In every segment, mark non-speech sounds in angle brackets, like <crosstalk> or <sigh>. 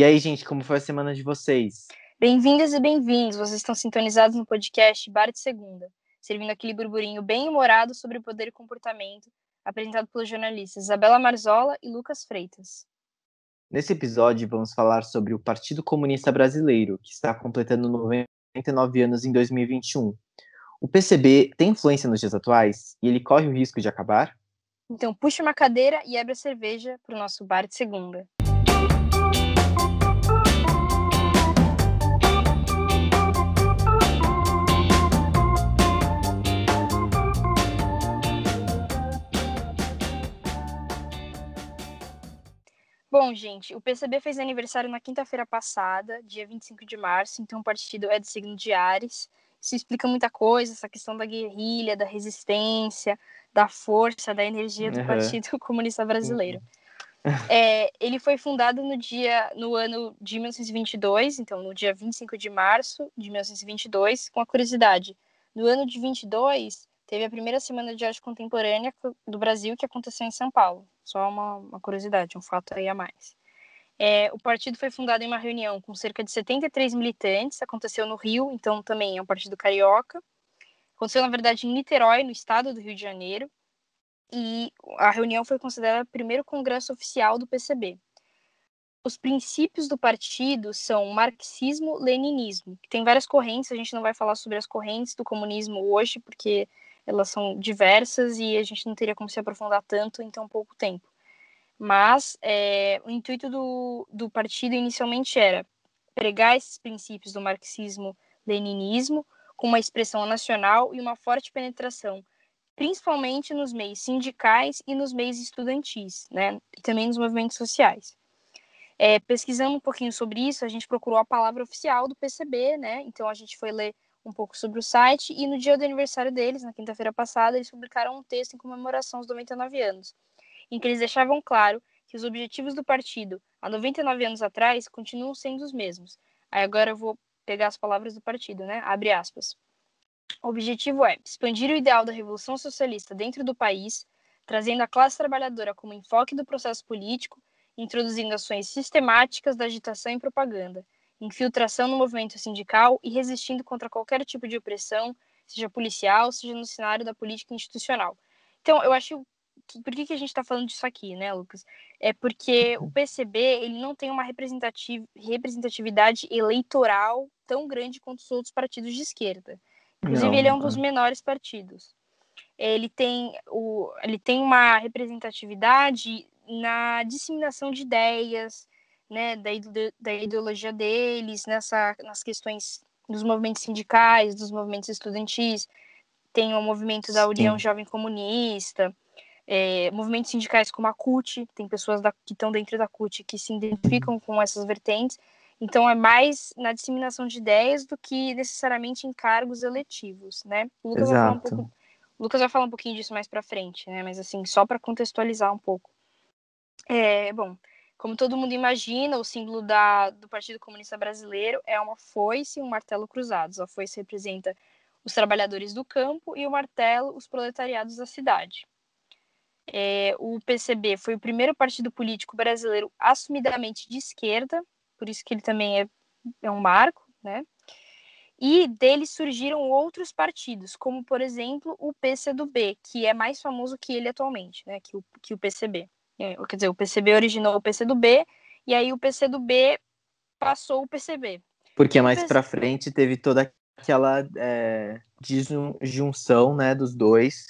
E aí, gente, como foi a semana de vocês? Bem-vindas e bem-vindos. Vocês estão sintonizados no podcast Bar de Segunda, servindo aquele burburinho bem humorado sobre o poder e comportamento, apresentado pelos jornalistas Isabela Marzola e Lucas Freitas. Nesse episódio, vamos falar sobre o Partido Comunista Brasileiro, que está completando 99 anos em 2021. O PCB tem influência nos dias atuais e ele corre o risco de acabar? Então, puxe uma cadeira e abre a cerveja para o nosso bar de segunda. Bom, gente, o PCB fez aniversário na quinta-feira passada, dia 25 de março, então o partido é de signo de Ares. Isso explica muita coisa, essa questão da guerrilha, da resistência, da força, da energia do uhum. Partido <laughs> Comunista Brasileiro. Uhum. <laughs> É, ele foi fundado no dia, no ano de 1922, então no dia 25 de março de 1922, com a curiosidade, no ano de 22 teve a primeira semana de arte contemporânea do Brasil que aconteceu em São Paulo. Só uma, uma curiosidade, um fato aí a mais. É, o partido foi fundado em uma reunião com cerca de 73 militantes, aconteceu no Rio, então também é um partido carioca. Aconteceu, na verdade, em Niterói, no estado do Rio de Janeiro, e a reunião foi considerada o primeiro congresso oficial do PCB. Os princípios do partido são marxismo-leninismo, que tem várias correntes, a gente não vai falar sobre as correntes do comunismo hoje, porque elas são diversas e a gente não teria como se aprofundar tanto em tão pouco tempo. Mas é, o intuito do, do partido inicialmente era pregar esses princípios do marxismo-leninismo com uma expressão nacional e uma forte penetração, principalmente nos meios sindicais e nos meios estudantis, né, e também nos movimentos sociais. É, pesquisando um pouquinho sobre isso, a gente procurou a palavra oficial do PCB, né, então a gente foi ler um pouco sobre o site e no dia do aniversário deles, na quinta-feira passada, eles publicaram um texto em comemoração aos 99 anos, em que eles deixavam claro que os objetivos do partido há 99 anos atrás continuam sendo os mesmos. Aí agora eu vou pegar as palavras do partido, né? Abre aspas. O objetivo é expandir o ideal da revolução socialista dentro do país, trazendo a classe trabalhadora como enfoque do processo político, introduzindo ações sistemáticas da agitação e propaganda, infiltração no movimento sindical e resistindo contra qualquer tipo de opressão, seja policial, seja no cenário da política institucional. Então, eu acho que, por que, que a gente está falando disso aqui, né, Lucas? É porque o PCB ele não tem uma representativ representatividade eleitoral tão grande quanto os outros partidos de esquerda. Inclusive, não, ele é um dos menores partidos. Ele tem, o, ele tem uma representatividade na disseminação de ideias, né, da, da ideologia deles, nessa, nas questões dos movimentos sindicais, dos movimentos estudantis, tem o movimento da União Sim. Jovem Comunista, é, movimentos sindicais como a CUT, tem pessoas da, que estão dentro da CUT que se identificam com essas vertentes, então é mais na disseminação de ideias do que necessariamente em cargos eletivos, né? O Lucas, Exato. Vai, falar um pouco, Lucas vai falar um pouquinho disso mais para frente, né? Mas assim, só para contextualizar um pouco. É, bom, como todo mundo imagina, o símbolo da, do Partido Comunista Brasileiro é uma foice e um martelo cruzados. A foice representa os trabalhadores do campo e o martelo os proletariados da cidade. É, o PCB foi o primeiro partido político brasileiro assumidamente de esquerda, por isso que ele também é, é um marco, né? E dele surgiram outros partidos, como por exemplo o PCdoB, que é mais famoso que ele atualmente, né? Que o, que o PCB. É, quer dizer, o PCB originou o PCdoB e aí o PCdoB passou o PCB. Porque mais PC... para frente teve toda aquela é, disjunção né, dos dois.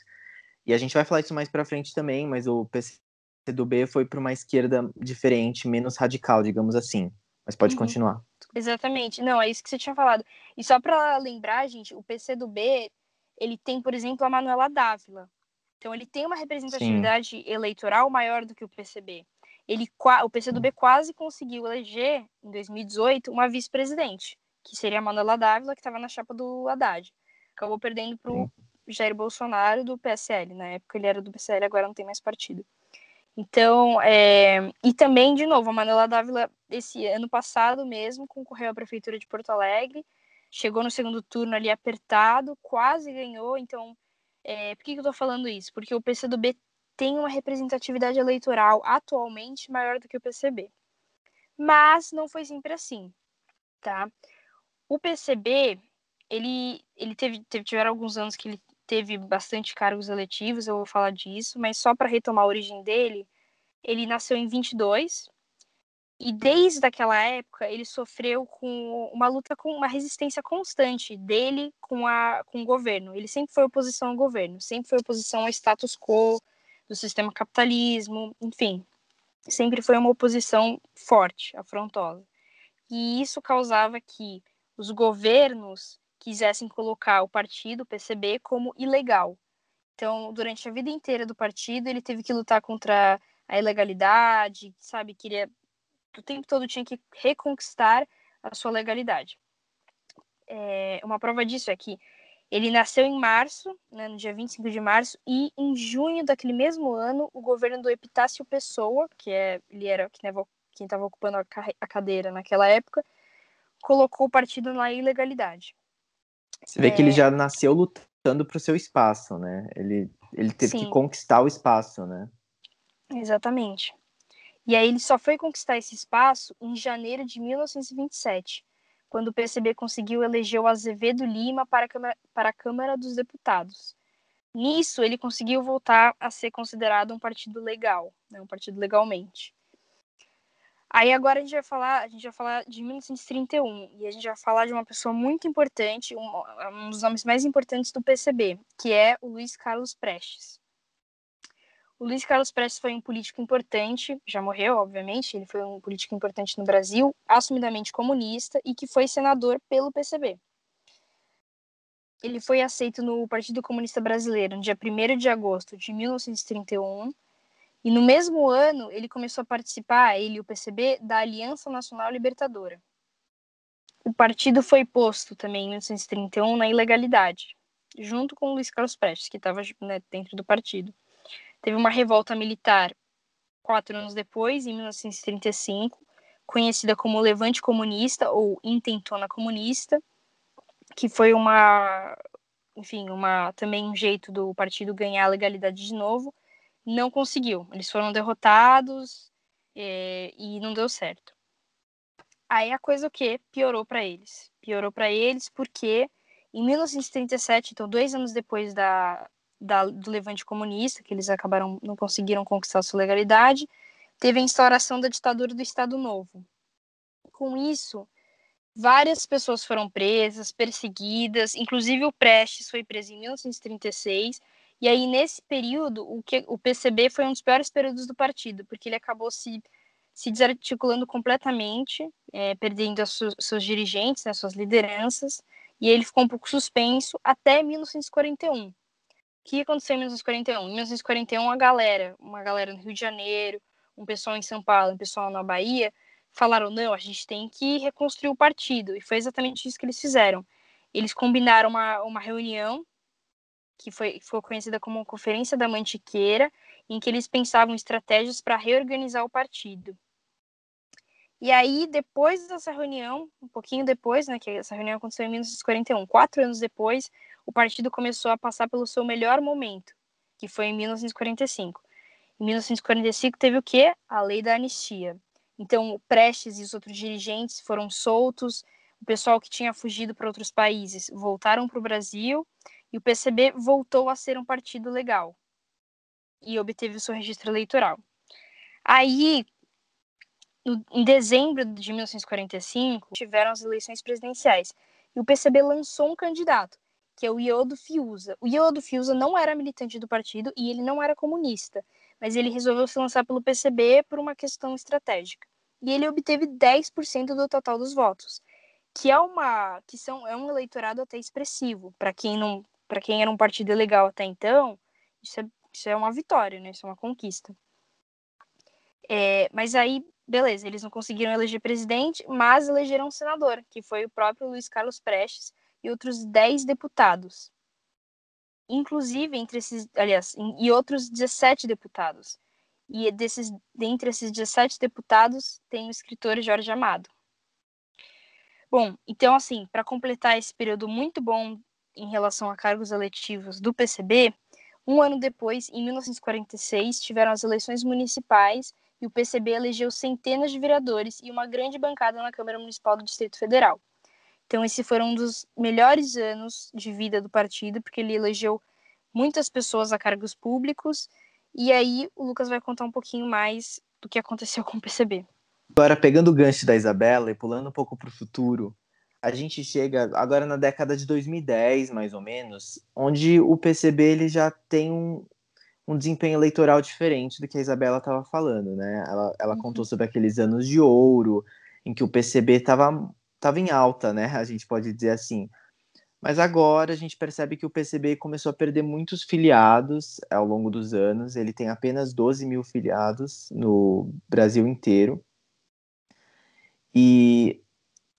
E a gente vai falar isso mais para frente também, mas o PCdoB foi para uma esquerda diferente, menos radical, digamos assim. Mas pode uhum. continuar. Exatamente. Não, é isso que você tinha falado. E só para lembrar, gente, o PCdoB, ele tem, por exemplo, a Manuela Dávila, então ele tem uma representatividade Sim. eleitoral maior do que o PCB. Ele, o PCdoB quase conseguiu eleger, em 2018, uma vice-presidente, que seria a Manuela Dávila, que estava na chapa do Haddad. Acabou perdendo para o Jair Bolsonaro do PSL. Na época ele era do PSL, agora não tem mais partido. Então, é... e também, de novo, a Manuela Dávila, esse ano passado mesmo, concorreu à Prefeitura de Porto Alegre, chegou no segundo turno ali apertado, quase ganhou, então é, por que, que eu estou falando isso? Porque o PCdoB tem uma representatividade eleitoral atualmente maior do que o PCB. Mas não foi sempre assim, tá? O PCB, ele, ele teve, teve tiveram alguns anos que ele teve bastante cargos eletivos, eu vou falar disso, mas só para retomar a origem dele, ele nasceu em 22 e desde aquela época ele sofreu com uma luta com uma resistência constante dele com, a, com o governo. Ele sempre foi oposição ao governo, sempre foi oposição ao status quo do sistema capitalismo, enfim, sempre foi uma oposição forte, afrontosa. E isso causava que os governos quisessem colocar o partido, o PCB, como ilegal. Então, durante a vida inteira do partido, ele teve que lutar contra a ilegalidade, sabe? Queria o tempo todo tinha que reconquistar a sua legalidade. É, uma prova disso é que ele nasceu em março, né, no dia 25 de março, e em junho daquele mesmo ano, o governo do Epitácio Pessoa, que é, ele era quem estava ocupando a, cadeira naquela época, colocou o partido na ilegalidade. Você vê é... que ele já nasceu lutando para o seu espaço, né? Ele, ele teve Sim. que conquistar o espaço, né? Exatamente. E aí ele só foi conquistar esse espaço em janeiro de 1927, quando o PCB conseguiu eleger o Azevedo Lima para a Câmara, para a Câmara dos Deputados. Nisso, ele conseguiu voltar a ser considerado um partido legal, né, um partido legalmente. Aí agora a gente vai falar, a gente vai falar de 1931 e a gente vai falar de uma pessoa muito importante, um, um dos nomes mais importantes do PCB, que é o Luiz Carlos Prestes. O Luiz Carlos Prestes foi um político importante, já morreu, obviamente, ele foi um político importante no Brasil, assumidamente comunista e que foi senador pelo PCB. Ele foi aceito no Partido Comunista Brasileiro no dia 1 de agosto de 1931 e no mesmo ano ele começou a participar, ele e o PCB, da Aliança Nacional Libertadora. O partido foi posto também em 1931 na ilegalidade, junto com o Luiz Carlos Prestes, que estava né, dentro do partido. Teve uma revolta militar quatro anos depois, em 1935, conhecida como Levante Comunista ou Intentona Comunista, que foi uma, enfim, uma também um jeito do partido ganhar a legalidade de novo. Não conseguiu. Eles foram derrotados é, e não deu certo. Aí a coisa o que piorou para eles. Piorou para eles porque em 1937, então dois anos depois da, da, do levante comunista, que eles acabaram, não conseguiram conquistar sua legalidade, teve a instauração da ditadura do Estado Novo. Com isso, várias pessoas foram presas, perseguidas, inclusive o Prestes foi preso em 1936, e aí nesse período o, que, o PCB foi um dos piores períodos do partido, porque ele acabou se, se desarticulando completamente, é, perdendo su, seus dirigentes, né, suas lideranças, e ele ficou um pouco suspenso até 1941 que aconteceu em 1941? Em 1941, a galera, uma galera no Rio de Janeiro, um pessoal em São Paulo, um pessoal na Bahia, falaram: não, a gente tem que reconstruir o partido. E foi exatamente isso que eles fizeram. Eles combinaram uma, uma reunião, que foi, ficou conhecida como Conferência da Mantiqueira, em que eles pensavam estratégias para reorganizar o partido. E aí, depois dessa reunião, um pouquinho depois, né, que essa reunião aconteceu em 1941, quatro anos depois, o partido começou a passar pelo seu melhor momento, que foi em 1945. Em 1945 teve o quê? A lei da anistia. Então, o Prestes e os outros dirigentes foram soltos, o pessoal que tinha fugido para outros países voltaram para o Brasil e o PCB voltou a ser um partido legal e obteve o seu registro eleitoral. Aí, em dezembro de 1945, tiveram as eleições presidenciais e o PCB lançou um candidato, que é o Iodo Fiuza. O Iodo Fiuza não era militante do partido e ele não era comunista, mas ele resolveu se lançar pelo PCB por uma questão estratégica. E ele obteve 10% do total dos votos, que é uma que são é um eleitorado até expressivo para quem não para quem era um partido legal até então. Isso é, isso é uma vitória, né? Isso é uma conquista. É, mas aí beleza, eles não conseguiram eleger presidente, mas elegeram um senador, que foi o próprio Luiz Carlos Prestes e outros 10 deputados. Inclusive, entre esses, aliás, e outros 17 deputados. E desses, dentre esses 17 deputados, tem o escritor Jorge Amado. Bom, então, assim, para completar esse período muito bom em relação a cargos eletivos do PCB, um ano depois, em 1946, tiveram as eleições municipais e o PCB elegeu centenas de vereadores e uma grande bancada na Câmara Municipal do Distrito Federal. Então, esse foi um dos melhores anos de vida do partido, porque ele elegeu muitas pessoas a cargos públicos. E aí, o Lucas vai contar um pouquinho mais do que aconteceu <laughs> com o PCB. Agora, pegando o gancho da Isabela e pulando um pouco para o futuro, a gente chega agora na década de 2010, mais ou menos, onde o PCB ele já tem um, um desempenho eleitoral diferente do que a Isabela estava falando, né? Ela, ela uhum. contou sobre aqueles anos de ouro, em que o PCB estava tava em alta, né? A gente pode dizer assim. Mas agora a gente percebe que o PCB começou a perder muitos filiados ao longo dos anos. Ele tem apenas 12 mil filiados no Brasil inteiro. E,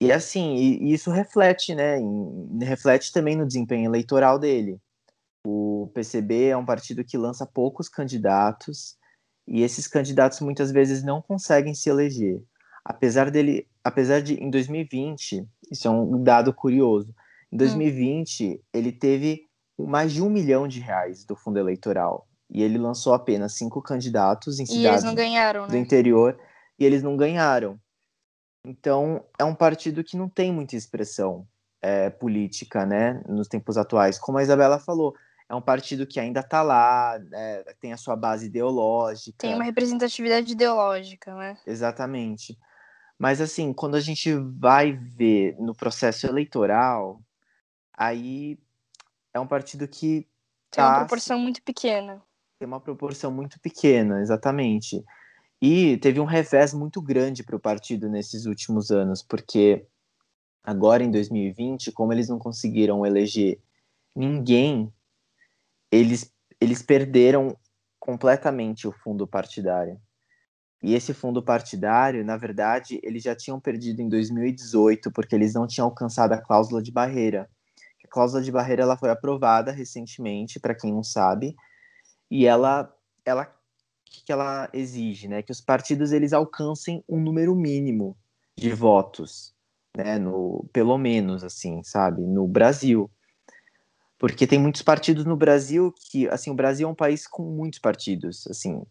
e assim, e, isso reflete, né? Em, reflete também no desempenho eleitoral dele. O PCB é um partido que lança poucos candidatos e esses candidatos muitas vezes não conseguem se eleger. Apesar dele, apesar de em 2020, isso é um dado curioso. Em 2020, hum. ele teve mais de um milhão de reais do fundo eleitoral e ele lançou apenas cinco candidatos em cidades ganharam, do né? interior e eles não ganharam. Então é um partido que não tem muita expressão é, política, né, nos tempos atuais. Como a Isabela falou, é um partido que ainda está lá, é, tem a sua base ideológica. Tem uma representatividade ideológica, né? Exatamente. Mas, assim, quando a gente vai ver no processo eleitoral, aí é um partido que. Tem uma tá proporção muito pequena. Tem uma proporção muito pequena, exatamente. E teve um revés muito grande para o partido nesses últimos anos, porque agora em 2020, como eles não conseguiram eleger ninguém eles, eles perderam completamente o fundo partidário. E esse fundo partidário, na verdade, eles já tinham perdido em 2018 porque eles não tinham alcançado a cláusula de barreira. A cláusula de barreira ela foi aprovada recentemente, para quem não sabe, e ela ela que ela exige, né, que os partidos eles alcancem um número mínimo de votos, né, no pelo menos assim, sabe, no Brasil. Porque tem muitos partidos no Brasil que, assim, o Brasil é um país com muitos partidos, assim,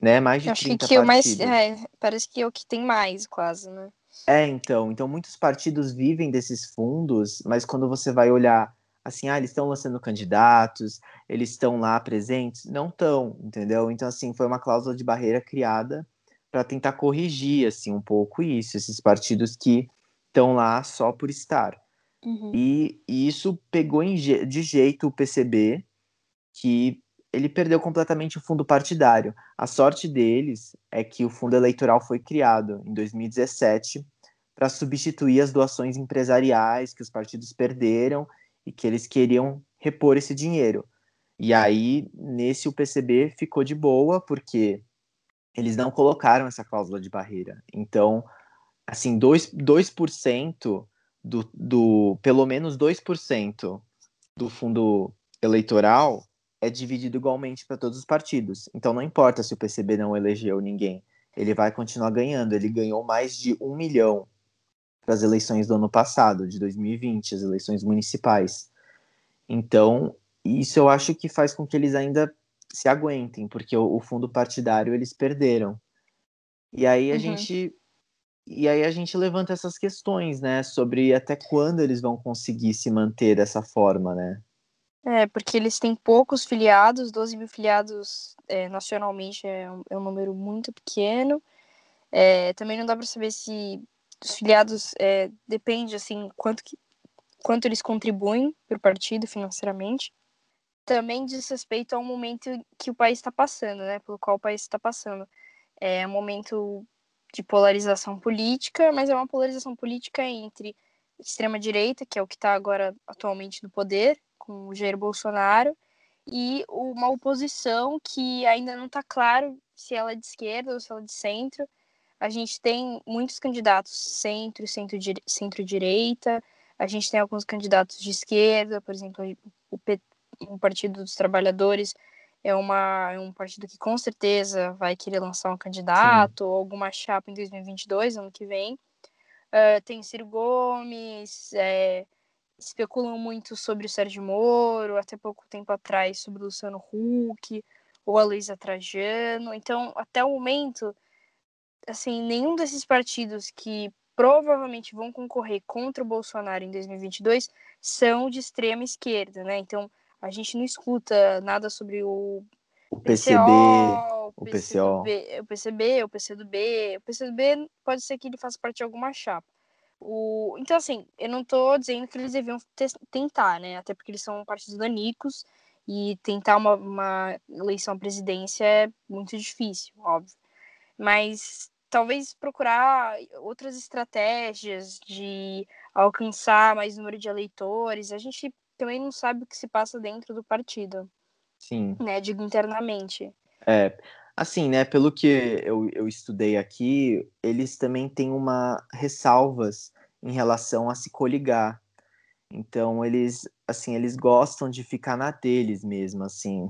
né? Mais de acho 30 que partidos. Mais, é, parece que é o que tem mais, quase, né? É, então. Então, muitos partidos vivem desses fundos, mas quando você vai olhar, assim, ah, eles estão lançando candidatos, eles estão lá presentes? Não estão, entendeu? Então, assim, foi uma cláusula de barreira criada para tentar corrigir, assim, um pouco isso, esses partidos que estão lá só por estar. Uhum. E, e, isso pegou de jeito o PCB, que ele perdeu completamente o fundo partidário. A sorte deles é que o fundo eleitoral foi criado em 2017 para substituir as doações empresariais que os partidos perderam e que eles queriam repor esse dinheiro. E aí, nesse o PCB ficou de boa, porque eles não colocaram essa cláusula de barreira. Então, assim, 2%, 2% do, do pelo menos 2% do fundo eleitoral é dividido igualmente para todos os partidos. Então não importa se o PCB não elegeu ninguém, ele vai continuar ganhando. Ele ganhou mais de um milhão para as eleições do ano passado, de 2020, as eleições municipais. Então isso eu acho que faz com que eles ainda se aguentem, porque o, o fundo partidário eles perderam. E aí a uhum. gente e aí a gente levanta essas questões, né, sobre até quando eles vão conseguir se manter dessa forma, né? É, porque eles têm poucos filiados, 12 mil filiados é, nacionalmente é um, é um, número muito pequeno. É, também não dá para saber se os filiados é, depende assim quanto que, quanto eles contribuem para o partido financeiramente. Também diz respeito ao momento que o país está passando, né, pelo qual o país está passando. É um momento de polarização política, mas é uma polarização política entre extrema-direita, que é o que está agora atualmente no poder, com o Jair Bolsonaro, e uma oposição que ainda não está claro se ela é de esquerda ou se ela é de centro. A gente tem muitos candidatos centro, centro-direita, a gente tem alguns candidatos de esquerda, por exemplo, o, P, o Partido dos Trabalhadores é, uma, é um partido que com certeza vai querer lançar um candidato ou alguma chapa em 2022, ano que vem. Uh, tem Ciro Gomes, é, especulam muito sobre o Sérgio Moro, até pouco tempo atrás sobre o Luciano Huck ou a Luísa Trajano. Então, até o momento, assim, nenhum desses partidos que provavelmente vão concorrer contra o Bolsonaro em 2022 são de extrema esquerda, né? Então, a gente não escuta nada sobre o, o PCB, PCO, o PCO. o PCB, o PCdoB. O PCdoB pode ser que ele faça parte de alguma chapa. O... Então, assim, eu não tô dizendo que eles deviam tentar, né? Até porque eles são partidos danicos e tentar uma, uma eleição à presidência é muito difícil, óbvio. Mas talvez procurar outras estratégias de alcançar mais número de eleitores. A gente também não sabe o que se passa dentro do partido. Sim. Né, digo internamente. É, assim, né, pelo que eu, eu estudei aqui, eles também têm uma ressalvas em relação a se coligar. Então, eles, assim, eles gostam de ficar na deles mesmo, assim.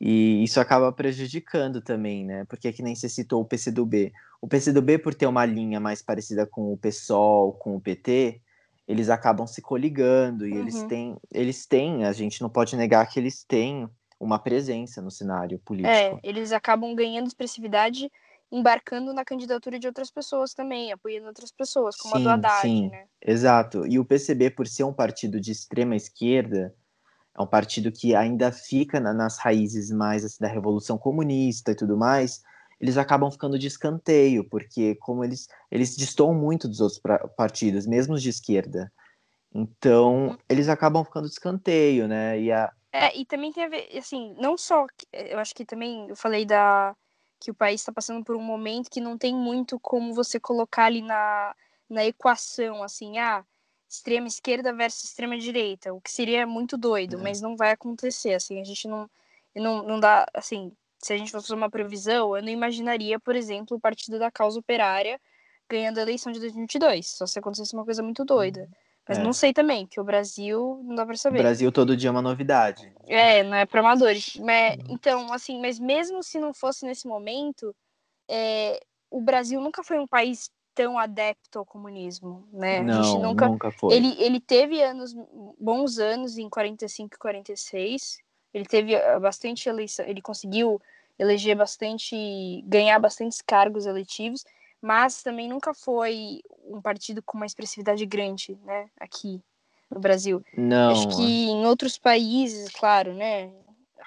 E isso acaba prejudicando também, né? Porque é que nem você citou o PCdoB. O PCdoB, por ter uma linha mais parecida com o PSOL, com o PT, eles acabam se coligando e uhum. eles têm, eles têm, a gente não pode negar que eles têm uma presença no cenário político. É, eles acabam ganhando expressividade embarcando na candidatura de outras pessoas também, apoiando outras pessoas, como sim, a do Haddad, sim, né? Exato. E o PCB, por ser um partido de extrema esquerda, é um partido que ainda fica na, nas raízes mais assim, da Revolução Comunista e tudo mais, eles acabam ficando de escanteio, porque como eles, eles destoam muito dos outros partidos, mesmo os de esquerda. Então, uhum. eles acabam ficando de escanteio, né? E, a... é, e também tem a ver, assim, não só, eu acho que também, eu falei da que o país está passando por um momento que não tem muito como você colocar ali na, na equação, assim, ah, extrema esquerda versus extrema direita, o que seria muito doido, é. mas não vai acontecer, assim, a gente não, não, não dá, assim, se a gente fosse uma previsão, eu não imaginaria, por exemplo, o Partido da Causa Operária ganhando a eleição de 2022, só se acontecesse uma coisa muito doida. Mas é. não sei também, que o Brasil não dá para saber. O Brasil todo dia é uma novidade. É, não é para amadores. Mas, então, assim, mas mesmo se não fosse nesse momento, é, o Brasil nunca foi um país tão adepto ao comunismo, né? Não, a gente nunca, nunca foi. Ele, ele teve anos, bons anos em 45 e 46, ele teve eh, bastante eleição, ele conseguiu eleger bastante, ganhar bastantes cargos eletivos, mas também nunca foi um partido com uma expressividade grande, né, aqui no Brasil. Não. Acho que em outros países, claro, né,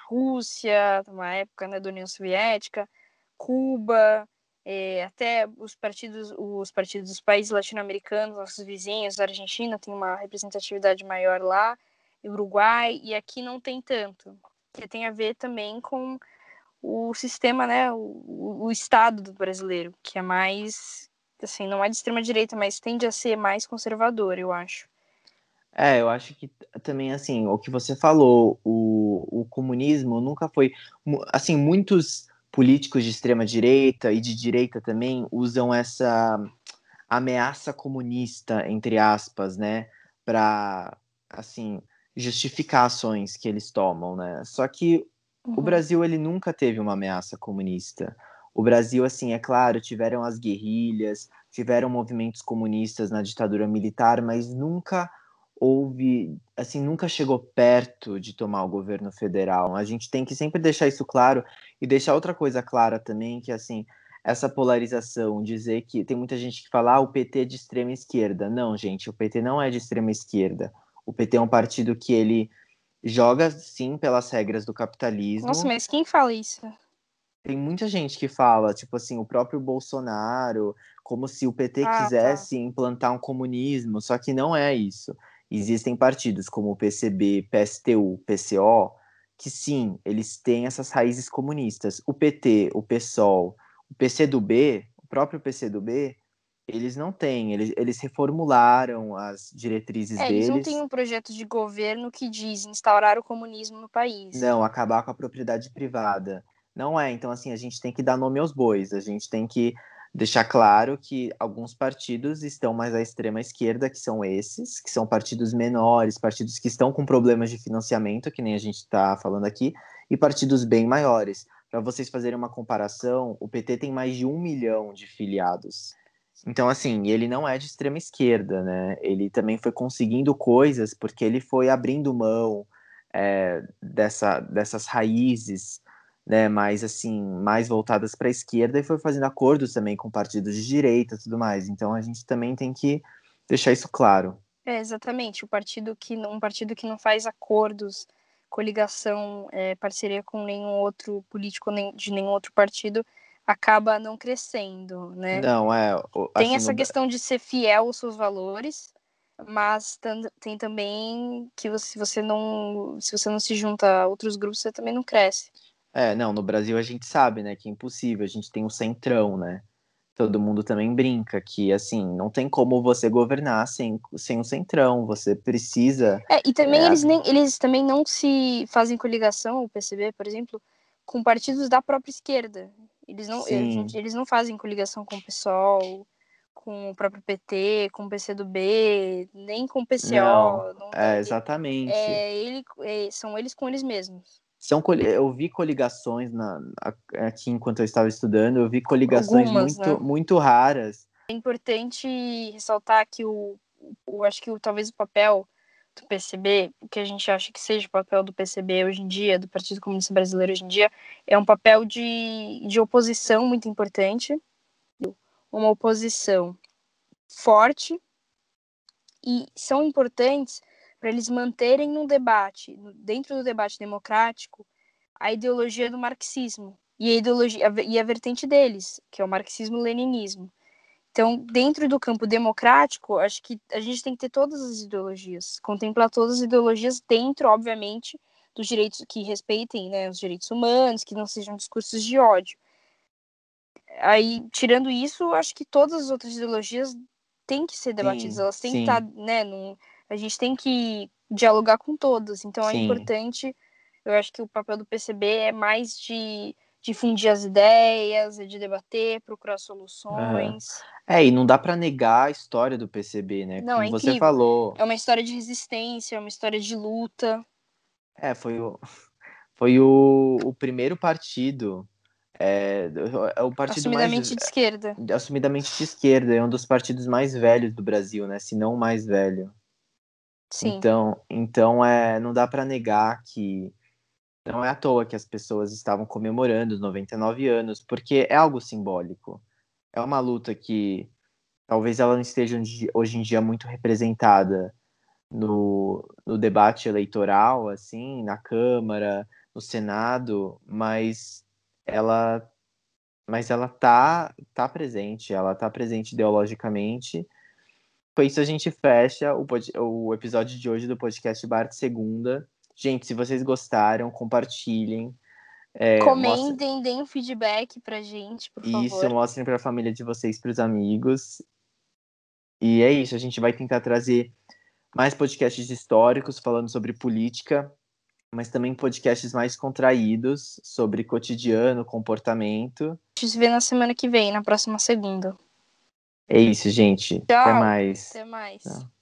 Rússia, uma época né, da União Soviética, Cuba, é, até os partidos, os partidos dos países latino-americanos, nossos vizinhos, a Argentina tem uma representatividade maior lá. Uruguai, e aqui não tem tanto, que tem a ver também com o sistema, né, o, o Estado do brasileiro, que é mais, assim, não é de extrema direita, mas tende a ser mais conservador, eu acho. É, eu acho que também, assim, o que você falou, o, o comunismo nunca foi, assim, muitos políticos de extrema direita e de direita também usam essa ameaça comunista, entre aspas, né, para, assim, justificações que eles tomam, né? Só que uhum. o Brasil ele nunca teve uma ameaça comunista. O Brasil, assim, é claro, tiveram as guerrilhas, tiveram movimentos comunistas na ditadura militar, mas nunca houve, assim, nunca chegou perto de tomar o governo federal. A gente tem que sempre deixar isso claro e deixar outra coisa clara também, que assim, essa polarização, dizer que tem muita gente que fala, ah, o PT é de extrema esquerda. Não, gente, o PT não é de extrema esquerda. O PT é um partido que ele joga sim pelas regras do capitalismo. Nossa, mas quem fala isso? Tem muita gente que fala, tipo assim, o próprio Bolsonaro, como se o PT ah, tá. quisesse tá. implantar um comunismo, só que não é isso. Existem partidos como o PCB, PSTU, PCO, que sim, eles têm essas raízes comunistas. O PT, o PSOL, o PCdoB, o próprio PCdoB, eles não têm, eles, eles reformularam as diretrizes é, deles. Eles não têm um projeto de governo que diz instaurar o comunismo no país. Não, acabar com a propriedade privada. Não é, então assim, a gente tem que dar nome aos bois, a gente tem que deixar claro que alguns partidos estão mais à extrema esquerda, que são esses, que são partidos menores, partidos que estão com problemas de financiamento, que nem a gente está falando aqui, e partidos bem maiores. Para vocês fazerem uma comparação, o PT tem mais de um milhão de filiados. Então, assim, ele não é de extrema esquerda, né? Ele também foi conseguindo coisas porque ele foi abrindo mão é, dessa, dessas raízes né, mais assim, mais voltadas para a esquerda e foi fazendo acordos também com partidos de direita, tudo mais. Então a gente também tem que deixar isso claro. É, exatamente. O partido que um partido que não faz acordos, coligação, é, parceria com nenhum outro político nem, de nenhum outro partido acaba não crescendo, né? Não, é. Assim, tem essa questão de ser fiel aos seus valores, mas tem também que se você não se você não se junta a outros grupos, você também não cresce. É, não, no Brasil a gente sabe, né, que é impossível, a gente tem um centrão, né? Todo mundo também brinca que, assim, não tem como você governar sem, sem um centrão, você precisa... É, e também é... eles, nem, eles também não se fazem coligação, o PCB, por exemplo, com partidos da própria esquerda. Eles não, eles, eles, não fazem coligação com o PSOL, com o próprio PT, com o PCdoB, nem com o PCO. Não, não é, exatamente. É, ele, é, são eles com eles mesmos. São, eu vi coligações na, aqui enquanto eu estava estudando, eu vi coligações Algumas, muito, né? muito raras. É importante ressaltar que o, o acho que o, talvez o papel do PCB, o que a gente acha que seja o papel do PCB hoje em dia, do Partido Comunista Brasileiro hoje em dia, é um papel de, de oposição muito importante, uma oposição forte, e são importantes para eles manterem no debate, dentro do debate democrático, a ideologia do marxismo e a ideologia e a vertente deles, que é o marxismo-leninismo. Então, dentro do campo democrático, acho que a gente tem que ter todas as ideologias, contemplar todas as ideologias dentro, obviamente, dos direitos que respeitem né, os direitos humanos, que não sejam discursos de ódio. Aí, tirando isso, acho que todas as outras ideologias têm que ser debatidas, sim, elas têm sim. que estar, né, num, a gente tem que dialogar com todas. Então, é sim. é importante, eu acho que o papel do PCB é mais de difundir as ideias, de debater, procurar soluções. É, e não dá para negar a história do PCB, né? Não, Como é você falou. É uma história de resistência, é uma história de luta. É, foi o, <laughs> foi o, o primeiro partido. É, é o partido assumidamente mais, de esquerda. Assumidamente de esquerda, é um dos partidos mais velhos do Brasil, né? Se não o mais velho. Sim. Então, então é, não dá para negar que não é à toa que as pessoas estavam comemorando os 99 anos, porque é algo simbólico. É uma luta que talvez ela não esteja hoje em dia muito representada no, no debate eleitoral, assim, na Câmara, no Senado, mas ela mas ela tá, tá presente, ela tá presente ideologicamente. Com isso a gente fecha o, o episódio de hoje do podcast Bart Segunda. Gente, se vocês gostaram, compartilhem. É, Comentem, mostrem... deem feedback pra gente, por favor. Isso, mostrem pra família de vocês, pros amigos. E é isso, a gente vai tentar trazer mais podcasts históricos falando sobre política, mas também podcasts mais contraídos sobre cotidiano, comportamento. A gente se vê na semana que vem, na próxima segunda. É isso, gente. Tchau. Até mais. Até mais. Tchau.